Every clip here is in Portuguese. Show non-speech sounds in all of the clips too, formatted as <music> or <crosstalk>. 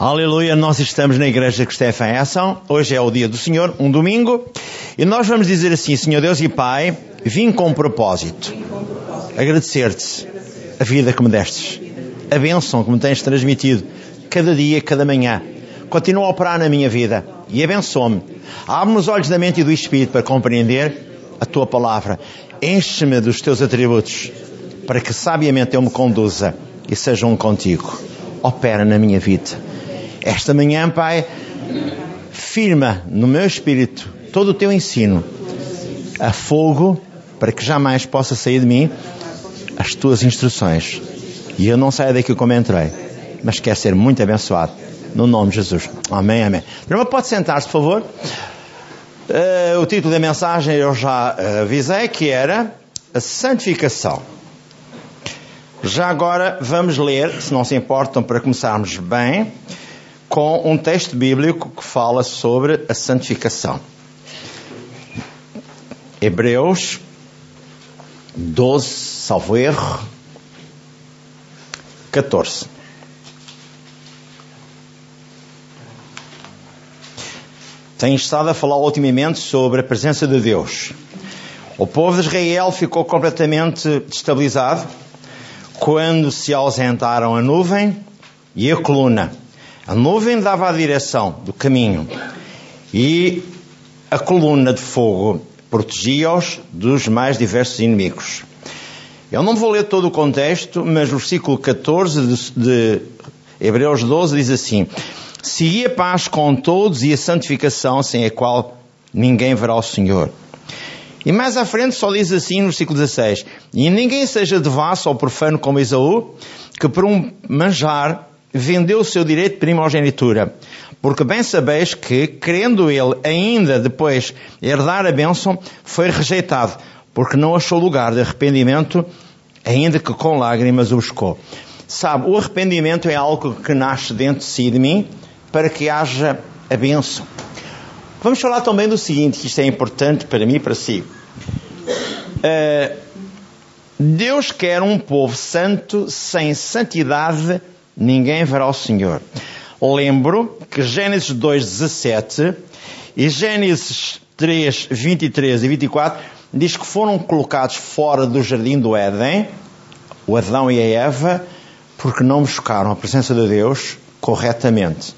Aleluia, nós estamos na Igreja Cristã em Ação. Hoje é o dia do Senhor, um domingo, e nós vamos dizer assim: Senhor Deus e Pai, vim com um propósito. Agradecer-te a vida que me destes, a bênção que me tens transmitido, cada dia, cada manhã. Continua a operar na minha vida e abençoa-me. Abre-me os olhos da mente e do Espírito para compreender a tua palavra. Enche-me dos teus atributos para que sabiamente eu me conduza e seja um contigo. Opera na minha vida. Esta manhã, Pai, firma no meu espírito todo o teu ensino a fogo para que jamais possa sair de mim as tuas instruções. E eu não saia daqui como entrei, mas quero ser muito abençoado. No nome de Jesus. Amém, amém. Primeiro pode sentar-se, por favor. Uh, o título da mensagem eu já avisei que era a santificação. Já agora vamos ler, se não se importam, para começarmos bem, com um texto bíblico que fala sobre a santificação. Hebreus 12, salvo erro, 14. Tenho estado a falar ultimamente sobre a presença de Deus. O povo de Israel ficou completamente destabilizado quando se ausentaram a nuvem e a coluna. A nuvem dava a direção do caminho e a coluna de fogo protegia-os dos mais diversos inimigos. Eu não vou ler todo o contexto, mas o versículo 14 de, de Hebreus 12 diz assim: Segui a paz com todos e a santificação, sem a qual ninguém verá o Senhor. E mais à frente só diz assim no versículo 16: E ninguém seja devasso ou profano como Esaú, que por um manjar vendeu o seu direito de primogenitura. Porque bem sabeis que, querendo ele ainda depois herdar a bênção, foi rejeitado, porque não achou lugar de arrependimento, ainda que com lágrimas o buscou. Sabe, o arrependimento é algo que nasce dentro de si de mim, para que haja a bênção. Vamos falar também do seguinte, que isto é importante para mim e para si. Uh, Deus quer um povo santo, sem santidade ninguém verá o Senhor. Lembro que Gênesis 2,17 e Gênesis 3, 23 e 24 diz que foram colocados fora do jardim do Éden, o Adão e a Eva, porque não buscaram a presença de Deus corretamente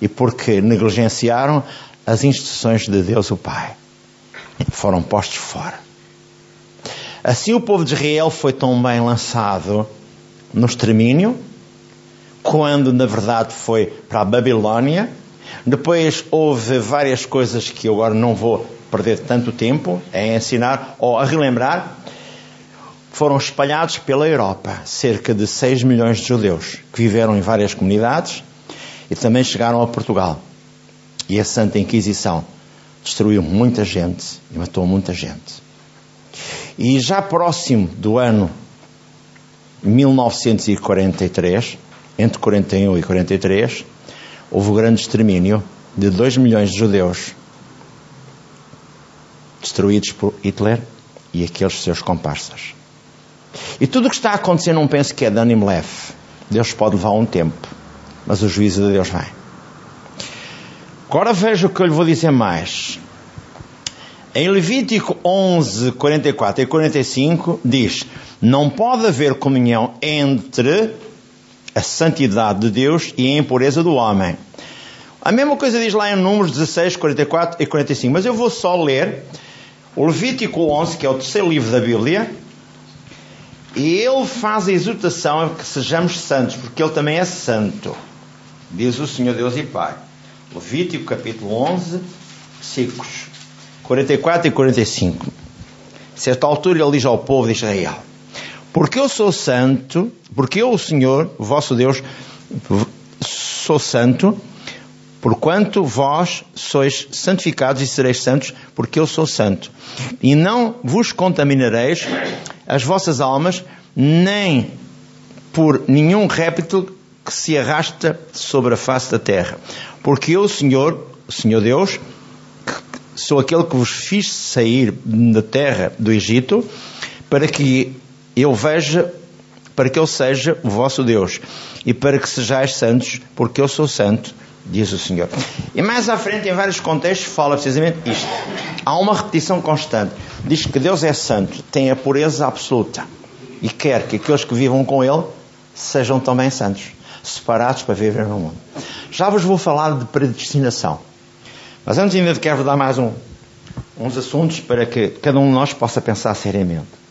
e porque negligenciaram as instruções de Deus o Pai. Foram postos fora. Assim o povo de Israel foi também lançado no extermínio, quando na verdade foi para a Babilónia. Depois houve várias coisas que eu agora não vou perder tanto tempo a ensinar ou a relembrar. Foram espalhados pela Europa cerca de 6 milhões de judeus que viveram em várias comunidades e também chegaram a Portugal. E a Santa Inquisição destruiu muita gente e matou muita gente. E já próximo do ano 1943, entre 41 e 43, houve o grande extermínio de 2 milhões de judeus destruídos por Hitler e aqueles seus comparsas. E tudo o que está a acontecer não penso que é de ânimo leve. Deus pode levar um tempo, mas o juízo de Deus vem. Agora veja o que eu lhe vou dizer mais. Em Levítico 11, 44 e 45 diz: Não pode haver comunhão entre a santidade de Deus e a impureza do homem. A mesma coisa diz lá em Números 16, 44 e 45, mas eu vou só ler o Levítico 11, que é o terceiro livro da Bíblia, e ele faz a exortação a que sejamos santos, porque ele também é santo, diz o Senhor Deus e Pai. Levítico capítulo 11, versículos 44 e 45. A certa altura ele diz ao povo de Israel: porque eu sou santo, porque eu, o Senhor, o vosso Deus, sou santo, porquanto vós sois santificados e sereis santos, porque eu sou santo. E não vos contaminareis as vossas almas, nem por nenhum réptil que se arrasta sobre a face da terra. Porque eu, Senhor, Senhor Deus, sou aquele que vos fiz sair da terra do Egito, para que eu veja para que eu seja o vosso Deus e para que sejais santos, porque eu sou santo, diz o Senhor. E mais à frente, em vários contextos, fala precisamente isto. Há uma repetição constante. Diz que Deus é santo, tem a pureza absoluta e quer que aqueles que vivam com Ele sejam também santos, separados para viver no mundo. Já vos vou falar de predestinação. Mas antes ainda quero dar mais um, uns assuntos para que cada um de nós possa pensar seriamente.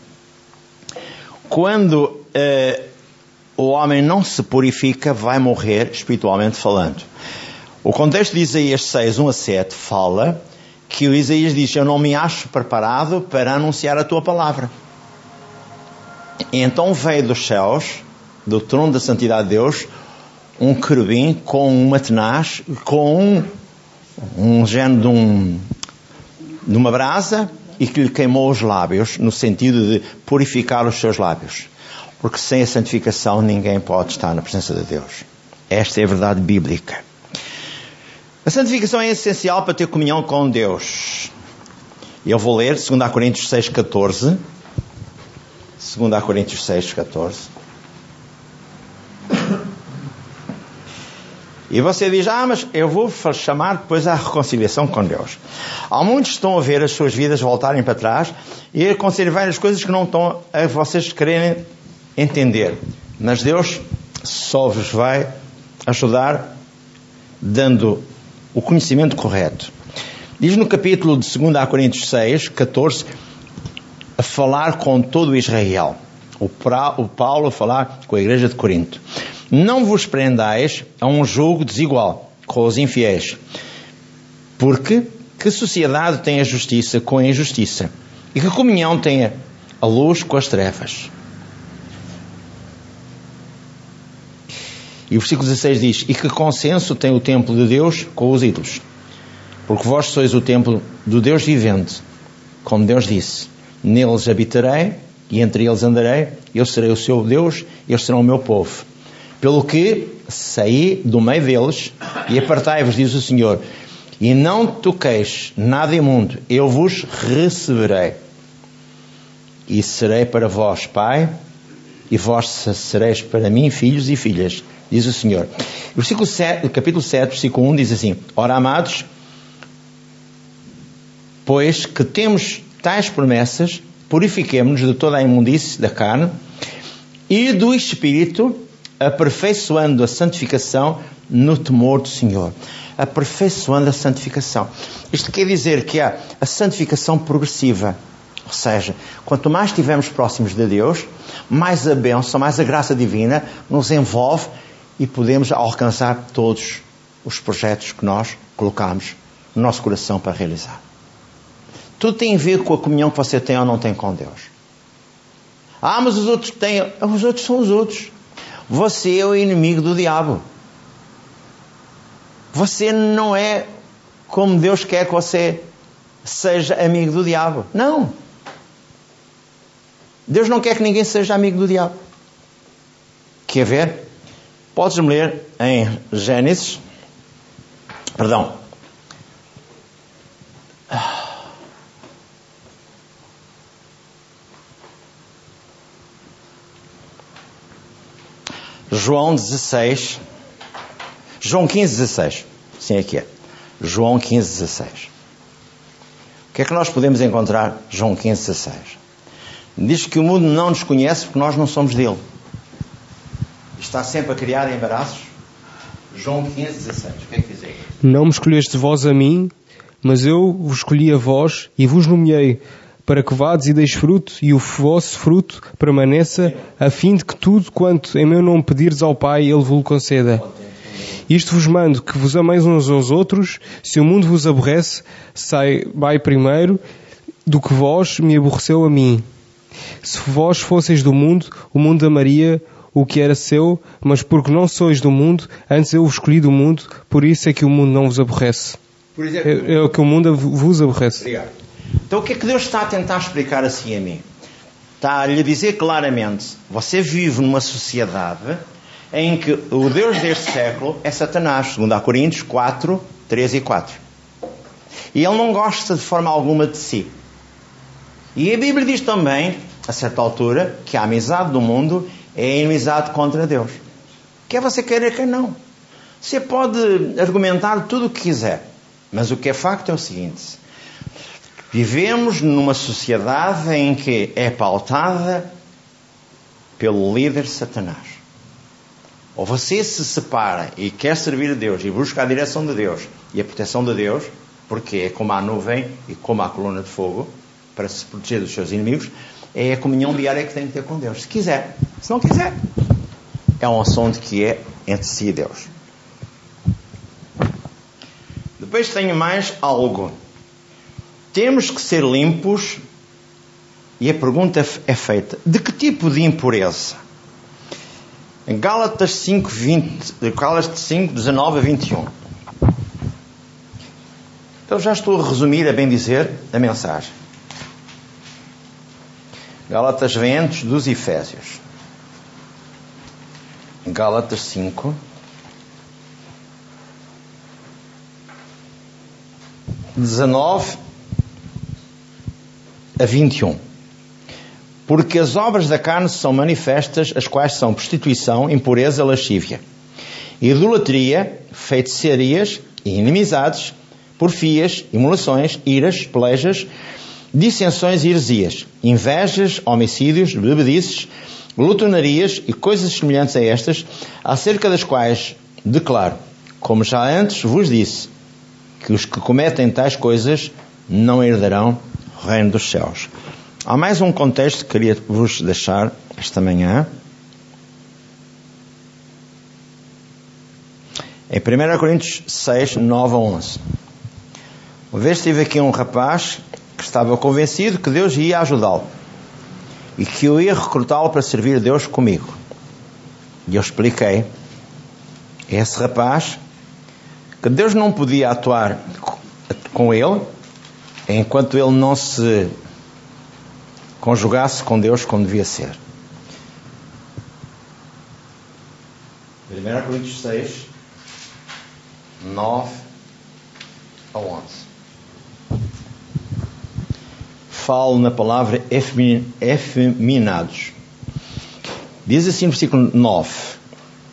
Quando eh, o homem não se purifica, vai morrer espiritualmente falando. O contexto de Isaías 6, 1 a 7 fala que o Isaías diz: Eu não me acho preparado para anunciar a tua palavra. E então veio dos céus, do trono da santidade de Deus, um querubim com uma tenaz, com um, um género de, um, de uma brasa e que lhe queimou os lábios, no sentido de purificar os seus lábios. Porque sem a santificação ninguém pode estar na presença de Deus. Esta é a verdade bíblica. A santificação é essencial para ter comunhão com Deus. Eu vou ler 2 Coríntios 6, 14. 2 Coríntios 6, E você diz, ah, mas eu vou chamar depois à reconciliação com Deus. Há muitos que estão a ver as suas vidas voltarem para trás e a acontecer várias coisas que não estão a vocês quererem entender. Mas Deus só vos vai ajudar dando o conhecimento correto. Diz no capítulo de 2 Coríntios 6, 14, a falar com todo Israel. O Paulo a falar com a igreja de Corinto. Não vos prendais a um jogo desigual com os infiéis. Porque que sociedade tem a justiça com a injustiça? E que comunhão tem a luz com as trevas? E o versículo 16 diz: E que consenso tem o templo de Deus com os ídolos? Porque vós sois o templo do Deus vivente, como Deus disse: Neles habitarei e entre eles andarei, eu serei o seu Deus, eles serão o meu povo. Pelo que saí do meio deles e apartai-vos, diz o Senhor, e não toqueis nada imundo, eu vos receberei. E serei para vós pai, e vós sereis para mim filhos e filhas diz o Senhor. O versículo 7, capítulo 7, versículo 1 diz assim: Ora, amados, pois que temos tais promessas, purifiquemos-nos de toda a imundície da carne e do espírito, aperfeiçoando a santificação no temor do Senhor. Aperfeiçoando a santificação. Isto quer dizer que há a santificação progressiva. Ou seja, quanto mais estivermos próximos de Deus, mais a bênção, mais a graça divina nos envolve e podemos alcançar todos os projetos que nós colocamos no nosso coração para realizar. Tudo tem a ver com a comunhão que você tem ou não tem com Deus. Ah, mas os outros têm. Os outros são os outros. Você é o inimigo do diabo. Você não é como Deus quer que você seja amigo do diabo. Não. Deus não quer que ninguém seja amigo do diabo. Quer ver? Podes-me ler em Gênesis, perdão, João 16, João 15, 16. Sim, aqui é. João 15, 16. O que é que nós podemos encontrar? João 15, 16. Diz que o mundo não nos conhece porque nós não somos dele está sempre a criar embaraços? João 15, 16. O que é que diz aí? Não me escolheste vós a mim, mas eu vos escolhi a vós e vos nomeei para que vades e deis fruto e o vosso fruto permaneça, a fim de que tudo quanto em meu nome pedires ao Pai, Ele vos conceda. Isto vos mando, que vos ameis uns aos outros, se o mundo vos aborrece, sai, vai primeiro do que vós me aborreceu a mim. Se vós fosseis do mundo, o mundo amaria o que era seu, mas porque não sois do mundo, antes eu vos escolhi do mundo, por isso é que o mundo não vos aborrece. Por exemplo, é, é o que o mundo vos aborrece. Obrigado. Então o que é que Deus está a tentar explicar assim a mim? Está a lhe dizer claramente: você vive numa sociedade em que o Deus deste século é Satanás, segundo a Coríntios 4, 3 e 4. E ele não gosta de forma alguma de si. E a Bíblia diz também, a certa altura, que a amizade do mundo é inimizade contra Deus. Quer você queira, quer não. Você pode argumentar tudo o que quiser, mas o que é facto é o seguinte: vivemos numa sociedade em que é pautada pelo líder Satanás. Ou você se separa e quer servir a Deus e busca a direção de Deus e a proteção de Deus, porque é como a nuvem e como a coluna de fogo, para se proteger dos seus inimigos, é a comunhão diária que tem que ter com Deus. Se quiser. Se não quiser, é um assunto que é entre si e Deus. Depois tenho mais algo. Temos que ser limpos, e a pergunta é feita: de que tipo de impureza? Em Gálatas 5, 20, Gálatas 5, 19 a 21. Então já estou a resumir, a bem dizer, a mensagem. Gálatas vem antes dos Efésios. Gálatas 5. Dezenove a 21. Porque as obras da carne são manifestas, as quais são prostituição, impureza, lascívia, idolatria, feiticarias e inimizades, porfias, imolações, iras, pelejas, dissensões e heresias, invejas, homicídios, bebedices, glutonarias e coisas semelhantes a estas, acerca das quais declaro, como já antes vos disse, que os que cometem tais coisas não herdarão reino dos céus. Há mais um contexto que queria vos deixar esta manhã. Em 1 Coríntios 6, 9 a 11. Uma vez tive aqui um rapaz que estava convencido que Deus ia ajudá-lo e que eu ia recrutá-lo para servir Deus comigo. E eu expliquei a esse rapaz que Deus não podia atuar com ele enquanto ele não se conjugasse com Deus como devia ser. 1 Coríntios 6, 9 a 11. Falo na palavra efeminados. Diz assim no versículo 9,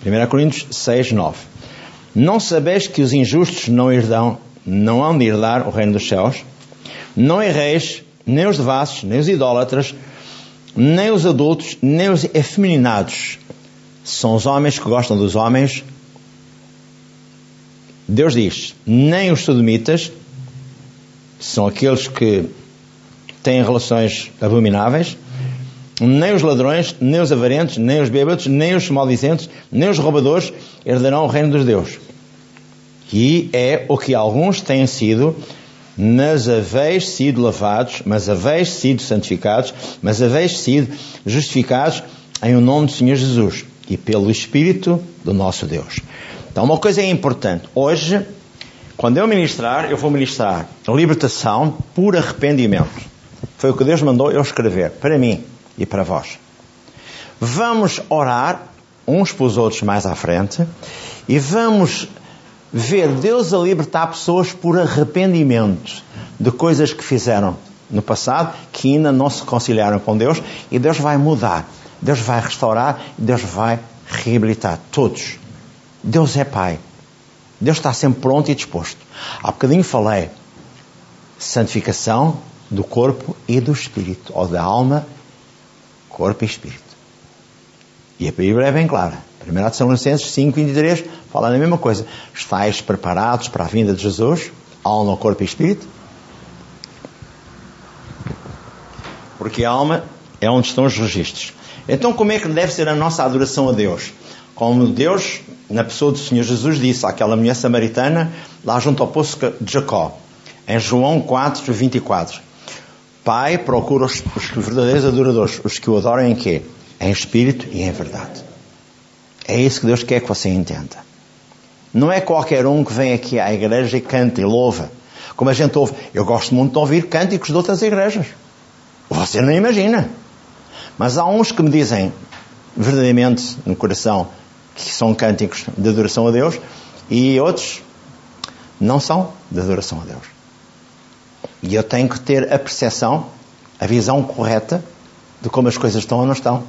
1 Coríntios 6, 9. Não sabeis que os injustos não herdam, não hão de herdar o reino dos céus? Não erreis, nem os devassos, nem os idólatras, nem os adultos, nem os efeminados. São os homens que gostam dos homens. Deus diz, nem os sodomitas, são aqueles que têm relações abomináveis, nem os ladrões, nem os avarentos, nem os bêbados, nem os maldizentes, nem os roubadores herdarão o reino dos Deus. E é o que alguns têm sido mas haveis sido lavados, mas haveis sido santificados, mas haveis sido justificados em o nome do Senhor Jesus e pelo Espírito do nosso Deus. Então, uma coisa é importante. Hoje, quando eu ministrar, eu vou ministrar libertação por arrependimento. Foi o que Deus mandou eu escrever para mim e para vós. Vamos orar uns para os outros mais à frente e vamos ver Deus a libertar pessoas por arrependimento de coisas que fizeram no passado que ainda não se conciliaram com Deus e Deus vai mudar, Deus vai restaurar, Deus vai reabilitar todos. Deus é Pai. Deus está sempre pronto e disposto. Há bocadinho falei santificação do corpo e do espírito, ou da alma, corpo e espírito. E a Bíblia é bem clara. 1 Tessalonicenses 5, 23 fala a mesma coisa. Estais preparados para a vinda de Jesus, alma, corpo e espírito? Porque a alma é onde estão os registros. Então, como é que deve ser a nossa adoração a Deus? Como Deus, na pessoa do Senhor Jesus, disse àquela mulher samaritana, lá junto ao poço de Jacó, em João 4, 24: Pai procura os, os verdadeiros adoradores, os que o adoram em quê? Em espírito e em verdade. É isso que Deus quer que você entenda. Não é qualquer um que vem aqui à igreja e canta e louva. Como a gente ouve. Eu gosto muito de ouvir cânticos de outras igrejas. Você não imagina. Mas há uns que me dizem verdadeiramente no coração que são cânticos de adoração a Deus e outros não são de adoração a Deus. E eu tenho que ter a percepção, a visão correta de como as coisas estão ou não estão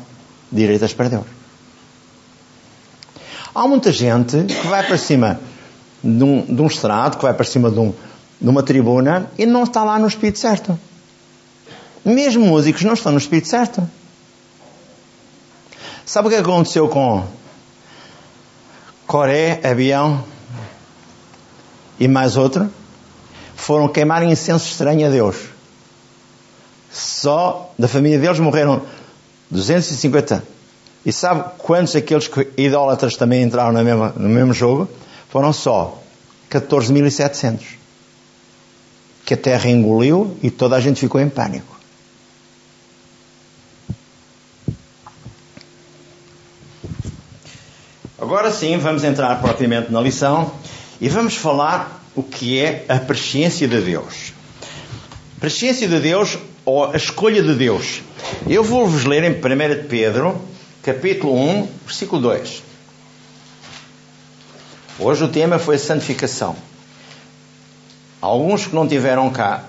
direitas para Deus. Há muita gente que vai para cima de um, de um estrado, que vai para cima de, um, de uma tribuna e não está lá no espírito certo. Mesmo músicos não estão no espírito certo. Sabe o que aconteceu com Coré, Avião e mais outro? Foram queimar incenso estranho a Deus. Só da família deles morreram 250. E sabe quantos aqueles idólatras também entraram no mesmo, no mesmo jogo? Foram só 14.700. Que a terra engoliu e toda a gente ficou em pânico. Agora sim, vamos entrar propriamente na lição e vamos falar o que é a presciência de Deus. Presciência de Deus ou a escolha de Deus. Eu vou-vos ler em 1 Pedro, capítulo 1, versículo 2. Hoje o tema foi santificação. Alguns que não tiveram cá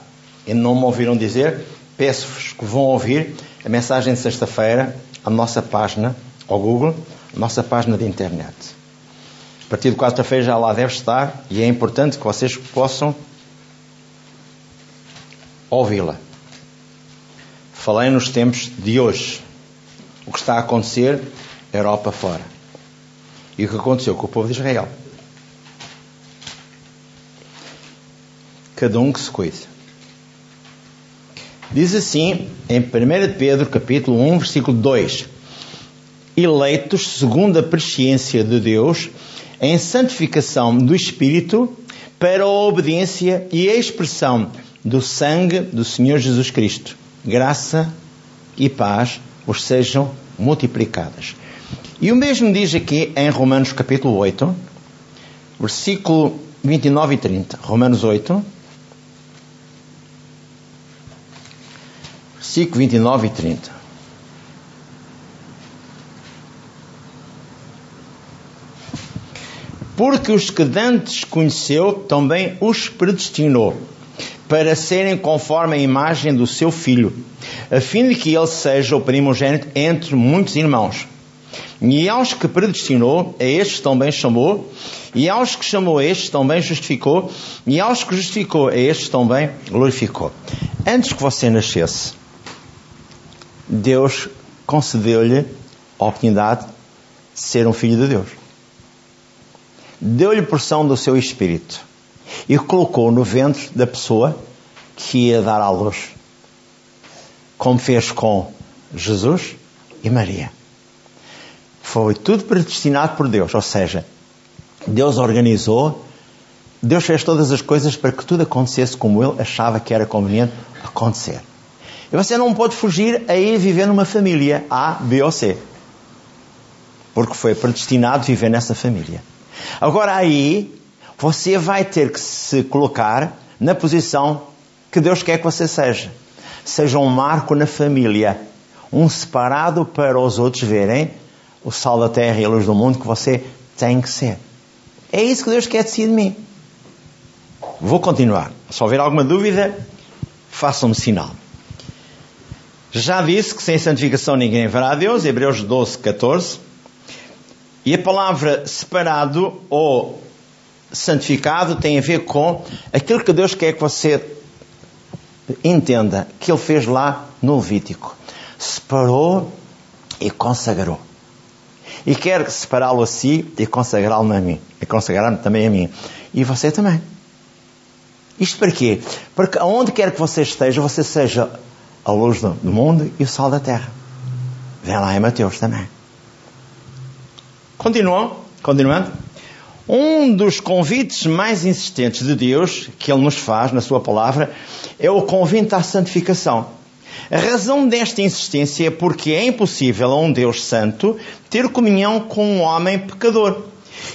e não me ouviram dizer, peço-vos que vão ouvir a mensagem de sexta-feira, a nossa página, ao Google, a nossa página de internet. A partir de quarta-feira já lá deve estar e é importante que vocês possam ouvi-la. Falei nos tempos de hoje. O que está a acontecer, Europa fora. E o que aconteceu com o povo de Israel. Cada um que se cuide. Diz assim em 1 Pedro capítulo 1, versículo 2: Eleitos segundo a presciência de Deus, em santificação do Espírito, para a obediência e a expressão do sangue do Senhor Jesus Cristo graça e paz vos sejam multiplicadas. E o mesmo diz aqui em Romanos capítulo 8, versículo 29 e 30. Romanos 8, versículo 29 e 30. Porque os que dantes conheceu, também os predestinou para serem conforme a imagem do seu filho, a fim de que ele seja o primogênito entre muitos irmãos. E aos que predestinou, a estes também chamou, e aos que chamou a estes também justificou, e aos que justificou a estes também glorificou. Antes que você nascesse, Deus concedeu-lhe a oportunidade de ser um filho de Deus. Deu-lhe porção do seu espírito e colocou no ventre da pessoa que ia dar à luz, como fez com Jesus e Maria. Foi tudo predestinado por Deus, ou seja, Deus organizou, Deus fez todas as coisas para que tudo acontecesse como Ele achava que era conveniente acontecer. E você não pode fugir a ir viver numa família A, B ou C. Porque foi predestinado viver nessa família. Agora aí, você vai ter que se colocar na posição que Deus quer que você seja. Seja um marco na família, um separado para os outros verem o sal da terra e a luz do mundo que você tem que ser. É isso que Deus quer de si de mim. Vou continuar. Se houver alguma dúvida, façam-me sinal. Já disse que sem santificação ninguém verá a Deus, Hebreus 12, 14. E a palavra separado ou santificado tem a ver com aquilo que Deus quer que você entenda que Ele fez lá no Levítico. Separou e consagrou. E quer separá-lo a si e consagrá-lo a mim. E consagrar-me também a mim. E você também. Isto para quê? Porque aonde quer que você esteja, você seja a luz do mundo e o sal da terra. Vem lá em Mateus também. Continuam? Continuando? Um dos convites mais insistentes de Deus, que Ele nos faz na Sua palavra, é o convite à santificação. A razão desta insistência é porque é impossível a um Deus santo ter comunhão com um homem pecador.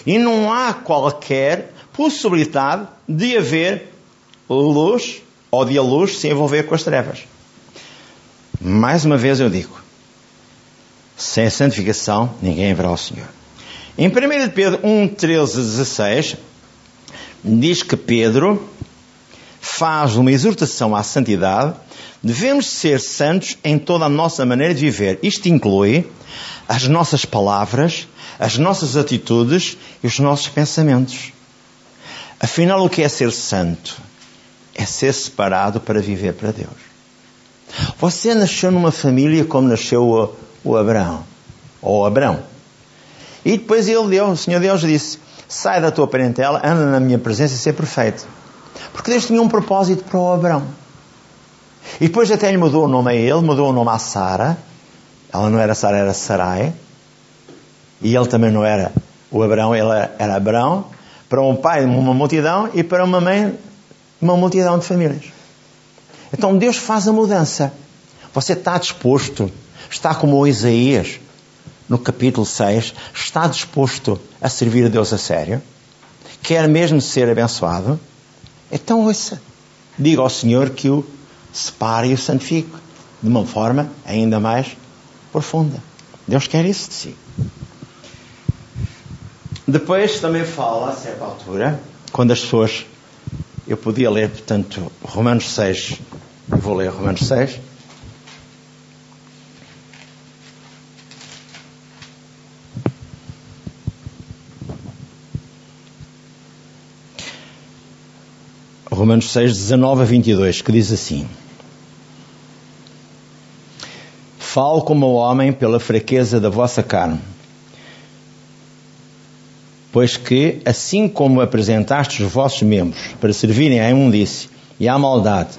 E não há qualquer possibilidade de haver luz ou de a luz se envolver com as trevas. Mais uma vez eu digo: sem santificação ninguém verá o Senhor. Em 1 Pedro 1, 13, 16, diz que Pedro faz uma exortação à santidade, devemos ser santos em toda a nossa maneira de viver. Isto inclui as nossas palavras, as nossas atitudes e os nossos pensamentos. Afinal, o que é ser santo? É ser separado para viver para Deus. Você nasceu numa família como nasceu o, o Abraão, ou Abraão. E depois ele deu, o Senhor Deus disse: sai da tua parentela, anda na minha presença e ser perfeito. Porque Deus tinha um propósito para o Abraão. E depois até lhe mudou o nome a ele, mudou o nome à Sara. Ela não era Sara, era Sarai. E ele também não era o Abraão, ele era Abraão. Para um pai, uma multidão, e para uma mãe, uma multidão de famílias. Então Deus faz a mudança. Você está disposto, está como Isaías, no capítulo 6, está disposto a servir a Deus a sério? Quer mesmo ser abençoado? Então ouça, diga ao Senhor que o separe e o santifique de uma forma ainda mais profunda. Deus quer isso de si. Depois também fala, a certa altura, quando as pessoas. Eu podia ler, portanto, Romanos 6, vou ler Romanos 6. Romanos 6, 19 a 22, que diz assim: Falo como homem pela fraqueza da vossa carne. Pois que, assim como apresentastes os vossos membros para servirem à imundície e à maldade,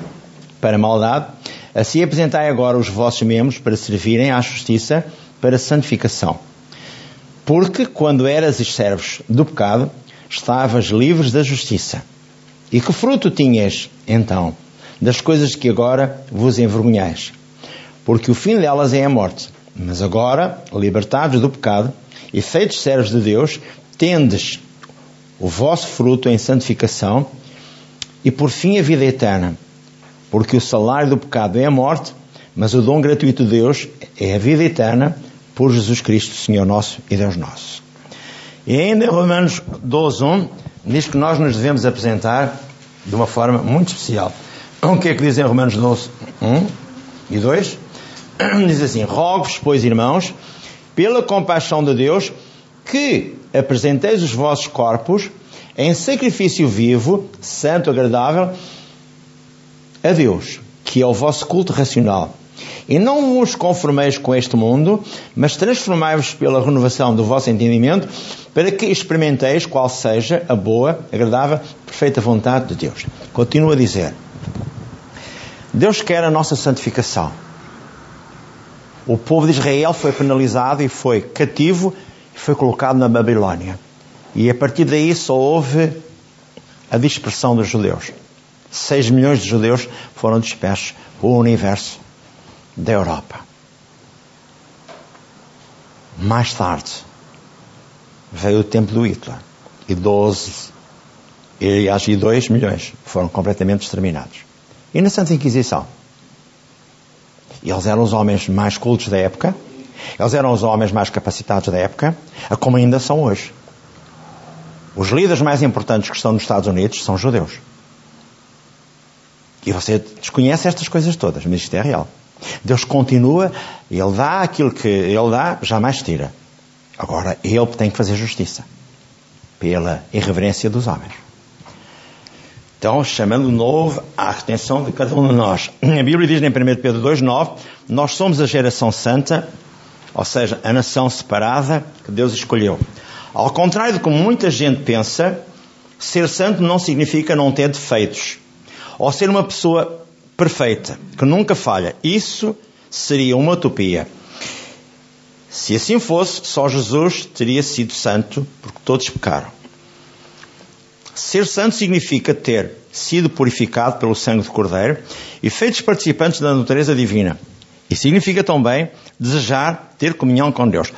para a maldade, assim apresentai agora os vossos membros para servirem à justiça, para a santificação. Porque, quando eras servos do pecado, estavas livres da justiça. E que fruto tinhas, então, das coisas que agora vos envergonhais? Porque o fim delas é a morte. Mas agora, libertados do pecado e feitos servos de Deus, tendes o vosso fruto em santificação e por fim a vida eterna. Porque o salário do pecado é a morte, mas o dom gratuito de Deus é a vida eterna por Jesus Cristo, Senhor nosso e Deus nosso. E ainda em Romanos 12, 1, diz que nós nos devemos apresentar de uma forma muito especial. O que é que diz em Romanos 12, 1 e 2? <clears throat> Diz assim: Rogo-vos, pois, irmãos, pela compaixão de Deus, que apresenteis os vossos corpos em sacrifício vivo, santo, agradável a Deus, que é o vosso culto racional. E não vos conformeis com este mundo, mas transformai-vos pela renovação do vosso entendimento, para que experimenteis qual seja a boa, agradável, perfeita vontade de Deus. Continua a dizer: Deus quer a nossa santificação. O povo de Israel foi penalizado e foi cativo e foi colocado na Babilónia. E a partir daí só houve a dispersão dos judeus. 6 milhões de judeus foram dispersos pelo universo da Europa. Mais tarde veio o tempo do Hitler e 12 e acho que 2 milhões foram completamente exterminados. E na Santa Inquisição? Eles eram os homens mais cultos da época, eles eram os homens mais capacitados da época, como ainda são hoje. Os líderes mais importantes que estão nos Estados Unidos são judeus. E você desconhece estas coisas todas, mas isto é real. Deus continua, Ele dá aquilo que Ele dá, jamais tira. Agora, Ele tem que fazer justiça. Pela irreverência dos homens. Então, chamando de novo à atenção de cada um de nós. A Bíblia diz em 1 Pedro 2,9: Nós somos a geração santa, ou seja, a nação separada que Deus escolheu. Ao contrário de como muita gente pensa, ser santo não significa não ter defeitos, ou ser uma pessoa perfeita, que nunca falha. Isso seria uma utopia. Se assim fosse, só Jesus teria sido santo, porque todos pecaram. Ser santo significa ter sido purificado pelo sangue do Cordeiro e feitos participantes da natureza divina. E significa também desejar ter comunhão com Deus.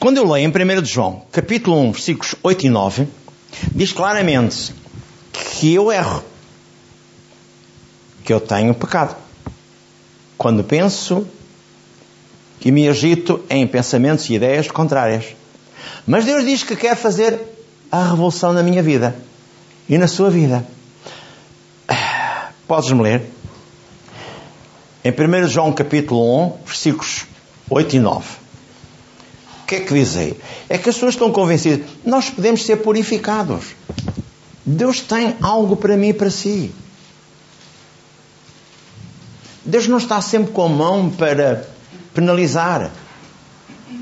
Quando eu leio em 1 de João, capítulo 1, versículos 8 e 9, diz claramente que eu erro que eu tenho pecado. Quando penso e me agito em pensamentos e ideias contrárias. Mas Deus diz que quer fazer a revolução na minha vida e na sua vida. <sighs> Podes-me ler? Em 1 João capítulo 1, versículos 8 e 9. que é que diz aí? É que as pessoas estão convencidas, nós podemos ser purificados. Deus tem algo para mim e para si. Deus não está sempre com a mão para penalizar.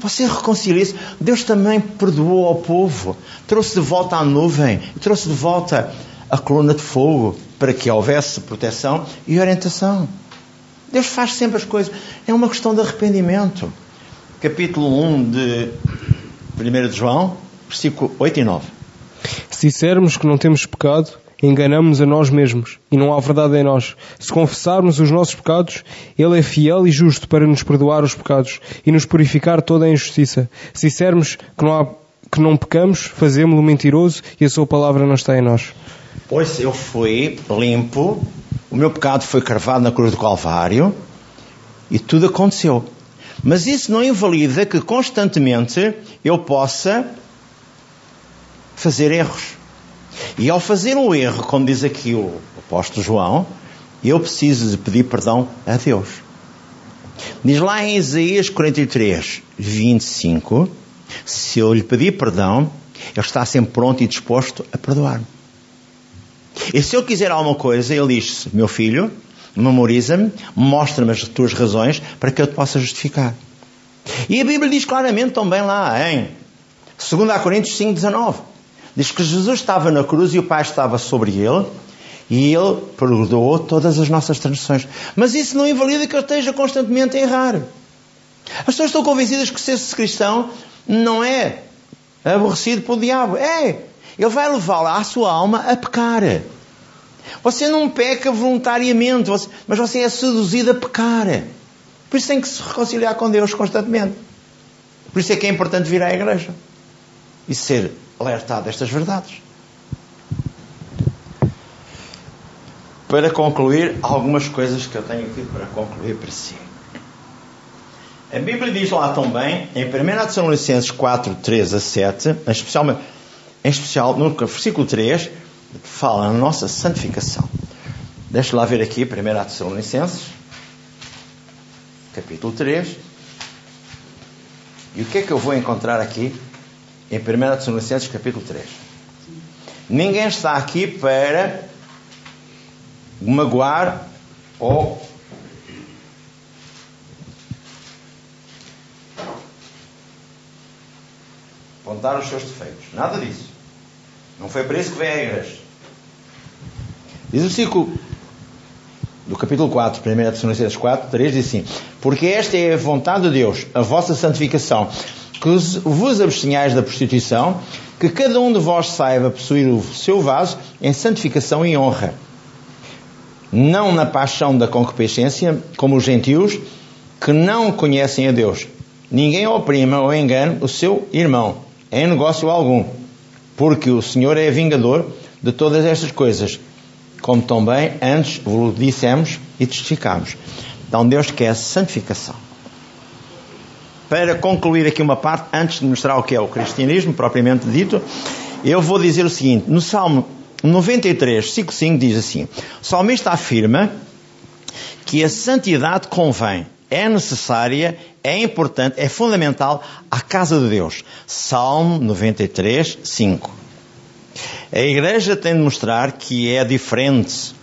Você reconcilia-se. Deus também perdoou ao povo. Trouxe de volta a nuvem. Trouxe de volta a coluna de fogo para que houvesse proteção e orientação. Deus faz sempre as coisas. É uma questão de arrependimento. Capítulo 1 de 1 de João, versículo 8 e 9. Se dissermos que não temos pecado, enganamos a nós mesmos e não há verdade em nós. Se confessarmos os nossos pecados, Ele é fiel e justo para nos perdoar os pecados e nos purificar toda a injustiça. Se dissermos que não, há, que não pecamos, fazemos-lo mentiroso e a Sua palavra não está em nós. Pois eu fui limpo, o meu pecado foi cravado na cruz do Calvário e tudo aconteceu. Mas isso não invalida que constantemente eu possa fazer erros. E ao fazer um erro, como diz aqui o apóstolo João, eu preciso de pedir perdão a Deus. Diz lá em Isaías 43, 25, se eu lhe pedir perdão, ele está sempre pronto e disposto a perdoar-me. E se eu quiser alguma coisa, ele diz: Meu filho, memoriza-me, mostra-me as tuas razões para que eu te possa justificar. E a Bíblia diz claramente também lá em 2 Coríntios 5, 19: Diz que Jesus estava na cruz e o Pai estava sobre ele e ele perdoou todas as nossas transgressões. Mas isso não invalida que eu esteja constantemente a errar. As pessoas estão convencidas que ser cristão não é aborrecido pelo diabo. É. Ele vai levá-la à sua alma a pecar. Você não peca voluntariamente, mas você é seduzido a pecar. Por isso tem que se reconciliar com Deus constantemente. Por isso é que é importante vir à igreja e ser alertado destas verdades. Para concluir, algumas coisas que eu tenho aqui para concluir para si. A Bíblia diz lá também, em 1 Tessalonicenses 4, 3 a 7, em especial, em especial no versículo 3, fala na nossa santificação. Deixa lá ver aqui, 1 Tessalonicenses, capítulo 3. E o que é que eu vou encontrar aqui em 1 Tessalonicenses capítulo 3. Ninguém está aqui para magoar ou apontar os seus defeitos. Nada disso. Não foi para isso que veio a igreja. Diz o versículo do capítulo 4, 1 Tessalonicenses 4, 3, diz assim: Porque esta é a vontade de Deus, a vossa santificação que vos abstenhais da prostituição, que cada um de vós saiba possuir o seu vaso em santificação e honra, não na paixão da concupiscência, como os gentios, que não conhecem a Deus. Ninguém oprima ou engane o seu irmão, em negócio algum, porque o Senhor é vingador de todas estas coisas, como também antes vos dissemos e testificamos. Então Deus quer santificação para concluir aqui uma parte, antes de mostrar o que é o cristianismo propriamente dito, eu vou dizer o seguinte: no Salmo 93, 5, 5 diz assim: o salmista afirma que a santidade convém, é necessária, é importante, é fundamental à casa de Deus. Salmo 93, 5. A igreja tem de mostrar que é diferente,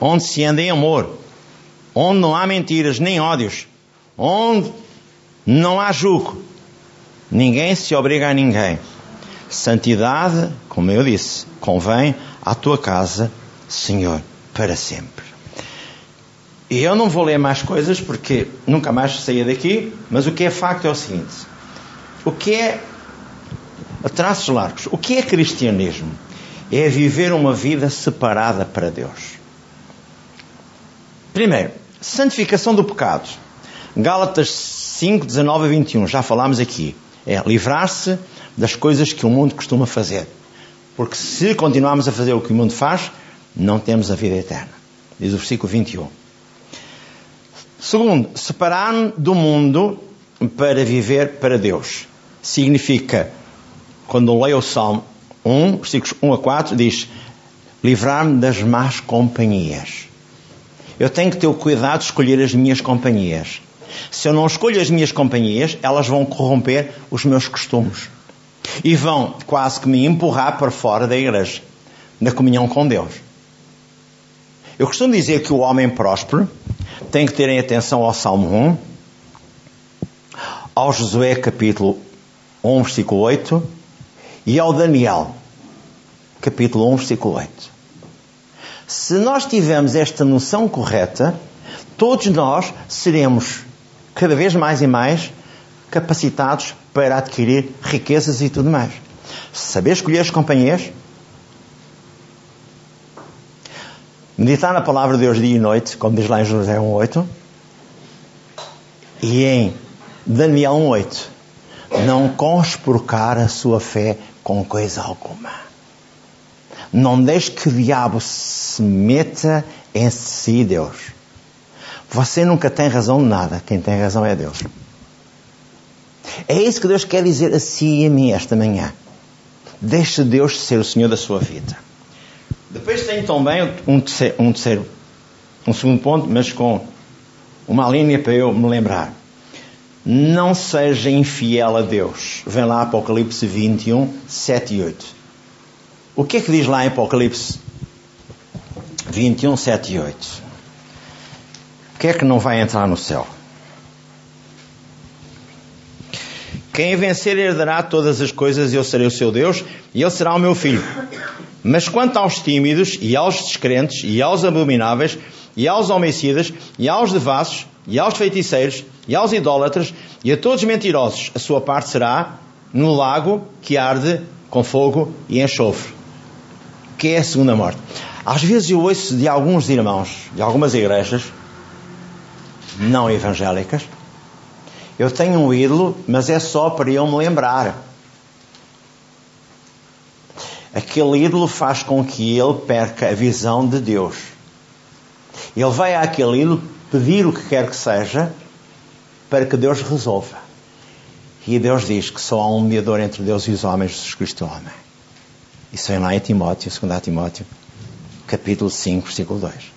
onde se anda em amor, onde não há mentiras nem ódios onde não há julgo. Ninguém se obriga a ninguém. Santidade, como eu disse, convém à tua casa, Senhor, para sempre. E eu não vou ler mais coisas porque nunca mais saía daqui, mas o que é facto é o seguinte: o que é, a traços largos, o que é cristianismo? É viver uma vida separada para Deus. Primeiro, santificação do pecado. Gálatas 5, 19 a 21, já falámos aqui. É livrar-se das coisas que o mundo costuma fazer. Porque se continuarmos a fazer o que o mundo faz, não temos a vida eterna. Diz o versículo 21. Segundo, separar-me do mundo para viver para Deus. Significa, quando leio o Salmo 1, versículos 1 a 4, diz: livrar-me das más companhias. Eu tenho que ter o cuidado de escolher as minhas companhias. Se eu não escolho as minhas companhias, elas vão corromper os meus costumes. E vão quase que me empurrar para fora da igreja, da comunhão com Deus. Eu costumo dizer que o homem próspero tem que ter atenção ao Salmo 1, ao Josué capítulo 1, versículo 8 e ao Daniel capítulo 1, versículo 8. Se nós tivermos esta noção correta, todos nós seremos cada vez mais e mais capacitados para adquirir riquezas e tudo mais. Saber escolher as companhias, meditar na palavra de Deus dia e noite, como diz lá em José 1.8, e em Daniel 1.8, não conspurcar a sua fé com coisa alguma. Não deixe que o diabo se meta em si, Deus. Você nunca tem razão de nada. Quem tem razão é Deus. É isso que Deus quer dizer a si e a mim esta manhã. Deixe Deus ser o Senhor da sua vida. Depois tem também um terceiro, um terceiro, um segundo ponto, mas com uma linha para eu me lembrar. Não seja infiel a Deus. Vem lá Apocalipse 21, 7 e 8. O que é que diz lá em Apocalipse 21, 7 e 8? O que é que não vai entrar no céu? Quem vencer herdará todas as coisas eu serei o seu Deus e ele será o meu filho. Mas quanto aos tímidos e aos descrentes e aos abomináveis e aos homicidas e aos devassos e aos feiticeiros e aos idólatras e a todos mentirosos, a sua parte será no lago que arde com fogo e enxofre, que é a segunda morte. Às vezes eu ouço de alguns irmãos, de algumas igrejas não evangélicas, eu tenho um ídolo, mas é só para eu me lembrar. Aquele ídolo faz com que ele perca a visão de Deus. Ele vai àquele ídolo pedir o que quer que seja para que Deus resolva. E Deus diz que só há um mediador entre Deus e os homens, Jesus Cristo é homem. Isso vem lá em Timóteo, 2 Timóteo, capítulo 5, versículo 2.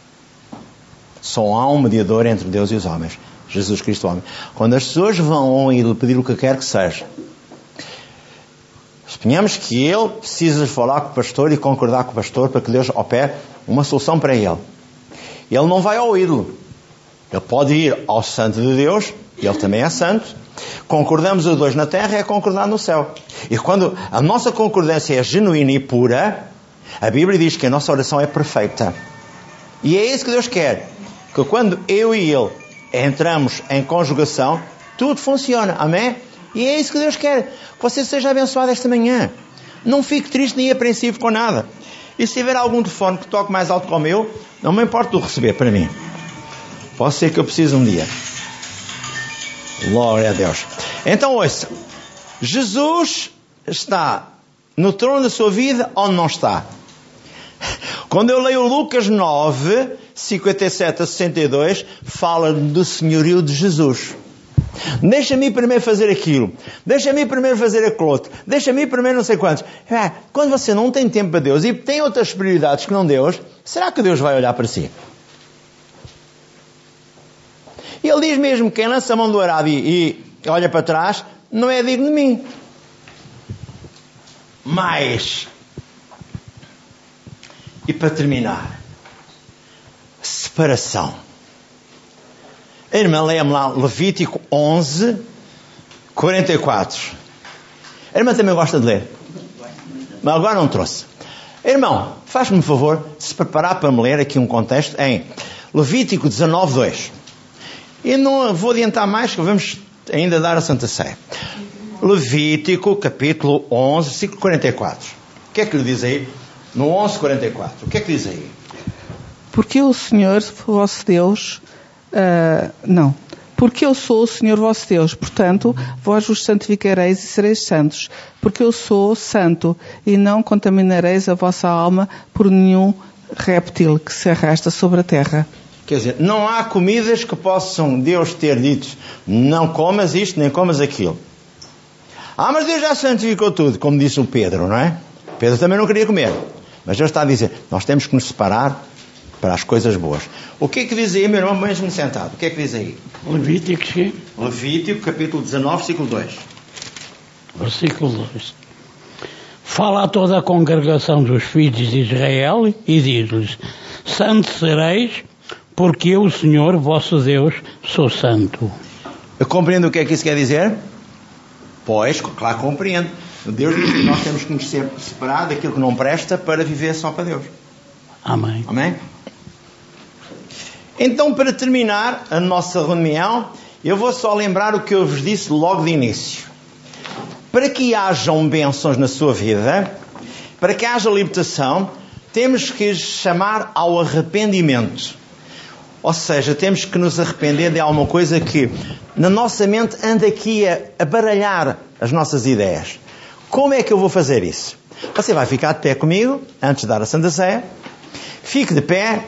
Só há um mediador entre Deus e os homens, Jesus Cristo homem. Quando as pessoas vão a um ídolo pedir o que quer que seja, suponhamos que ele precisa falar com o pastor e concordar com o pastor para que Deus opere uma solução para ele. Ele não vai ao ídolo. Ele pode ir ao santo de Deus, ele também é santo. Concordamos os dois na terra é concordar no céu. E quando a nossa concordância é genuína e pura, a Bíblia diz que a nossa oração é perfeita. E é isso que Deus quer. Que quando eu e ele entramos em conjugação, tudo funciona. Amém? E é isso que Deus quer. Que você seja abençoado esta manhã. Não fique triste nem apreensivo com nada. E se tiver algum telefone que toque mais alto que o meu, não me importa o receber para mim. Pode ser que eu precise um dia. Glória a Deus. Então ouça. Jesus está no trono da sua vida ou não está? Quando eu leio Lucas 9, 57 a 62, fala do senhorio de Jesus. Deixa-me primeiro fazer aquilo. Deixa-me primeiro fazer aquilo outro. Deixa-me primeiro não sei quantos. É, quando você não tem tempo para Deus e tem outras prioridades que não Deus, será que Deus vai olhar para si? E ele diz mesmo: quem lança a mão do arado e, e olha para trás, não é digno de mim. Mas, e para terminar, separação. Irmã, leia-me lá Levítico 11, 44. A irmã também gosta de ler. Mas agora não trouxe. Irmão, faz-me um favor de se preparar para me ler aqui um contexto em Levítico 19, 2. E não vou adiantar mais, que vamos ainda dar a Santa Sé. Levítico, capítulo 11, versículo 44. O que é que lhe diz aí? No 11, 44. O que é que diz aí? Porque o Senhor, vosso Deus, uh, não. Porque eu sou o Senhor vosso Deus, portanto, vós vos santificareis e sereis santos, porque eu sou santo, e não contaminareis a vossa alma por nenhum réptil que se arrasta sobre a terra. Quer dizer, não há comidas que possam Deus ter dito, não comas isto, nem comas aquilo. Ah, mas Deus já santificou tudo, como disse o Pedro, não é? Pedro também não queria comer. Mas Deus está a dizer, nós temos que nos separar para as coisas boas. O que é que diz aí, meu irmão, mesmo sentado? O que é que diz aí? Levíticos, sim. Levítico, capítulo 19, versículo 2. versículo 2. Fala a toda a congregação dos filhos de Israel e diz-lhes: Santo sereis, porque eu, o Senhor, vosso Deus, sou santo. Eu compreendo o que é que isso quer dizer? Pois, claro, compreendo. Deus diz que nós temos que nos separar daquilo que não presta para viver só para Deus. Amém. Amém? Então, para terminar a nossa reunião, eu vou só lembrar o que eu vos disse logo de início. Para que hajam bênçãos na sua vida, para que haja libertação, temos que chamar ao arrependimento. Ou seja, temos que nos arrepender de alguma coisa que na nossa mente anda aqui a, baralhar as nossas ideias. Como é que eu vou fazer isso? Você vai ficar de pé comigo, antes de dar a Santa Sé. Fique de pé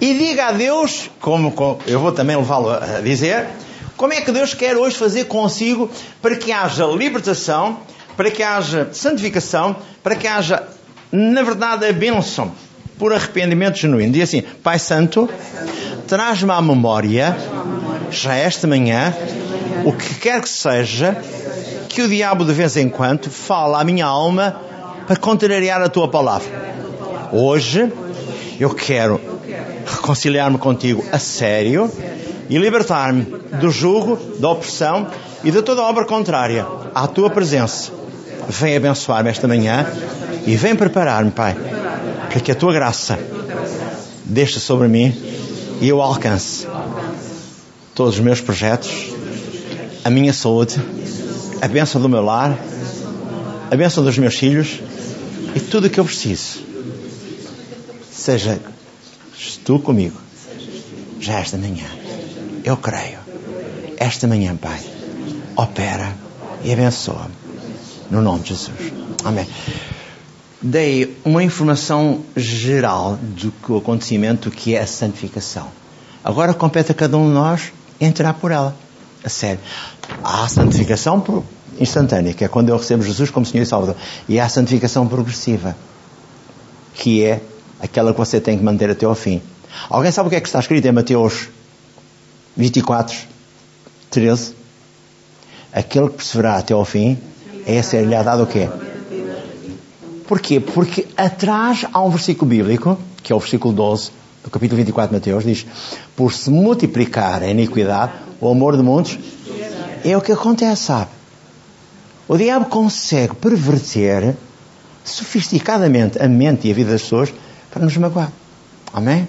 e diga a Deus, como, como eu vou também levá-lo a dizer, como é que Deus quer hoje fazer consigo para que haja libertação, para que haja santificação, para que haja, na verdade, a bênção por arrependimento genuíno. Diz assim: Pai Santo, traz-me à memória, já esta manhã, o que quer que seja, que o diabo de vez em quando fala à minha alma para contrariar a tua palavra. Hoje, eu quero reconciliar-me contigo a sério e libertar-me do jugo, da opressão e de toda obra contrária à tua presença. Vem abençoar-me esta manhã e vem preparar-me, Pai, para que a tua graça deixe sobre mim e eu alcance todos os meus projetos, a minha saúde, a bênção do meu lar, a bênção dos meus filhos e tudo o que eu preciso. Seja tu comigo, já esta manhã. Eu creio. Esta manhã, Pai, opera e abençoa-me. No nome de Jesus. Amém. Dei uma informação geral do acontecimento que é a santificação. Agora compete a cada um de nós entrar por ela. A sério. Há a santificação instantânea, que é quando eu recebo Jesus como Senhor e Salvador. E há a santificação progressiva, que é aquela que você tem que manter até ao fim. Alguém sabe o que é que está escrito em Mateus 24, 13? Aquele que perseverar até ao fim, é ser-lhe dado o quê? Porquê? Porque atrás há um versículo bíblico, que é o versículo 12, do capítulo 24 de Mateus, diz: Por se multiplicar a iniquidade, o amor de muitos, é o que acontece, sabe? O diabo consegue perverter sofisticadamente a mente e a vida das pessoas para nos magoar. Amém?